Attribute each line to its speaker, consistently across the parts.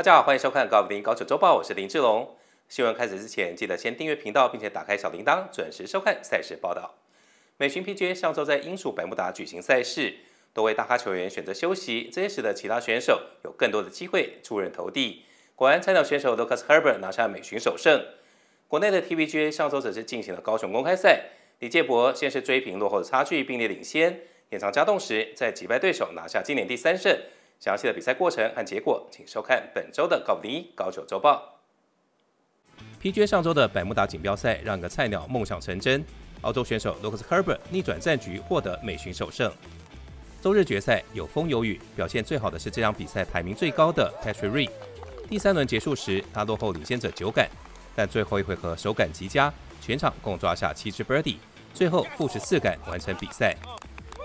Speaker 1: 大家好，欢迎收看高林高手周报，我是林志龙。新闻开始之前，记得先订阅频道，并且打开小铃铛，准时收看赛事报道。美巡 PGA 上周在英属百慕达举行赛事，多位大咖球员选择休息，这也使得其他选手有更多的机会出人头地。果然，菜鸟选手 Lucas Herbert 拿下美巡首胜。国内的 TPGA 上周则是进行了高雄公开赛，李介博先是追平落后的差距，并列领先，延长加动时再击败对手，拿下今年第三胜。详细的比赛过程和结果，请收看本周的高屏高手周报。PGA 上周的百慕达锦标赛让一个菜鸟梦想成真，澳洲选手 Lucas Herbert 逆转战局，获得美巡首胜。周日决赛有风有雨，表现最好的是这场比赛排名最高的 Patrick Reed。第三轮结束时，他落后领先者九杆，但最后一回合手感极佳，全场共抓下七支 Birdie，最后负十四杆完成比赛。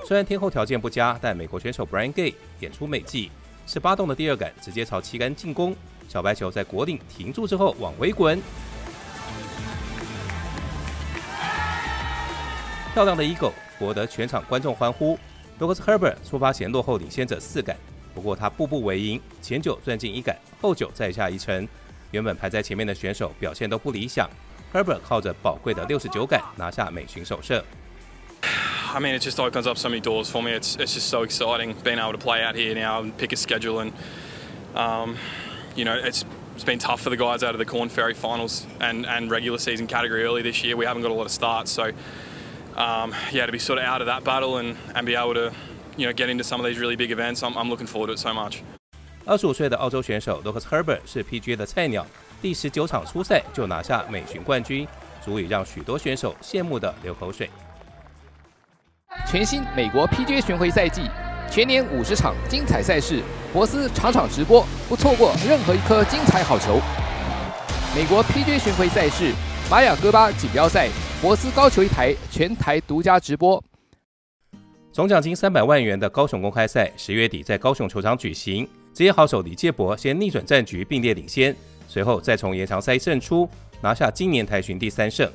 Speaker 1: 虽然天候条件不佳，但美国选手 Brian Gay 演出美技，十八洞的第二杆直接朝旗杆进攻，小白球在果岭停住之后往回滚，漂亮的 Eagle 博得全场观众欢呼。Lucas Herbert 出发前落后领先者四杆，不过他步步为营，前九钻进一杆，后九再下一城。原本排在前面的选手表现都不理想，Herbert 靠着宝贵的六十九杆拿下美巡首胜。
Speaker 2: I mean, it just opens up so many doors for me. It's it's just so exciting being able to play out here now and pick a schedule and, um, you know, it's it's been tough for the guys out of the Corn Ferry finals and and regular season category early this year. We haven't got a lot of starts, so um, yeah, to be sort of out of that battle and and be able to, you know, get into some of these really big events, I'm I'm looking forward to it so much.
Speaker 1: 二十五岁的澳洲选手 Lucas Herbert 是 PGA 的菜鸟，第十九场出赛就拿下美巡冠军，足以让许多选手羡慕的流口水。
Speaker 3: 全新美国 PGA 巡回赛季，全年五十场精彩赛事，博斯场场直播，不错过任何一颗精彩好球。美国 PGA 巡回赛事，玛雅戈巴锦标赛，博斯高球一台，全台独家直播。
Speaker 1: 总奖金三百万元的高雄公开赛，十月底在高雄球场举行。职业好手李介博先逆转战局，并列领先，随后再从延长赛胜出，拿下今年台巡第三胜。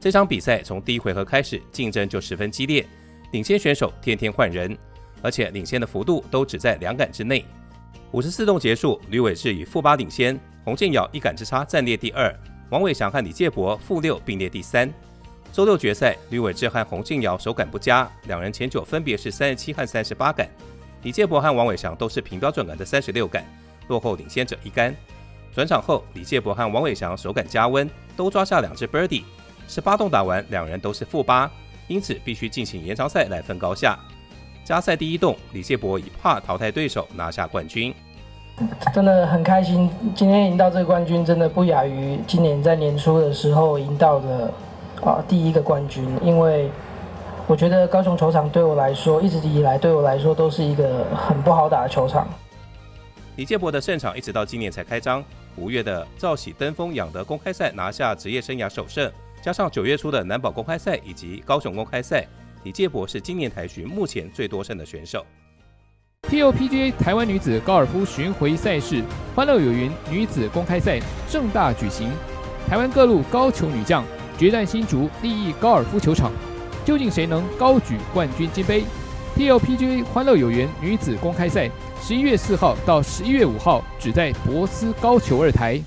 Speaker 1: 这场比赛从第一回合开始，竞争就十分激烈。领先选手天天换人，而且领先的幅度都只在两杆之内。五十四洞结束，吕伟志以负八领先，洪建尧一杆之差暂列第二，王伟祥和李介博负六并列第三。周六决赛，吕伟志和洪建尧手感不佳，两人前九分别是三十七和三十八杆，李介博和王伟祥都是平标准杆的三十六杆，落后领先者一杆。转场后，李介博和王伟祥手感加温，都抓下两只 Birdie。十八洞打完，两人都是负八。因此必须进行延长赛来分高下。加赛第一洞，李谢博以怕淘汰对手拿下冠军，
Speaker 4: 真的很开心。今天赢到这个冠军，真的不亚于今年在年初的时候赢到的啊第一个冠军。因为我觉得高雄球场对我来说，一直以来对我来说都是一个很不好打的球场。
Speaker 1: 李建博的胜场一直到今年才开张。五月的兆喜登峰养德公开赛拿下职业生涯首胜。加上九月初的南宝公开赛以及高雄公开赛，李介博是今年台巡目前最多胜的选手。
Speaker 3: TOPGA 台湾女子高尔夫巡回赛事欢乐有云女子公开赛盛大举行，台湾各路高球女将决战新竹立益高尔夫球场，究竟谁能高举冠军金杯？TOPGA 欢乐有缘女子公开赛十一月四号到十一月五号，只在博斯高球二台。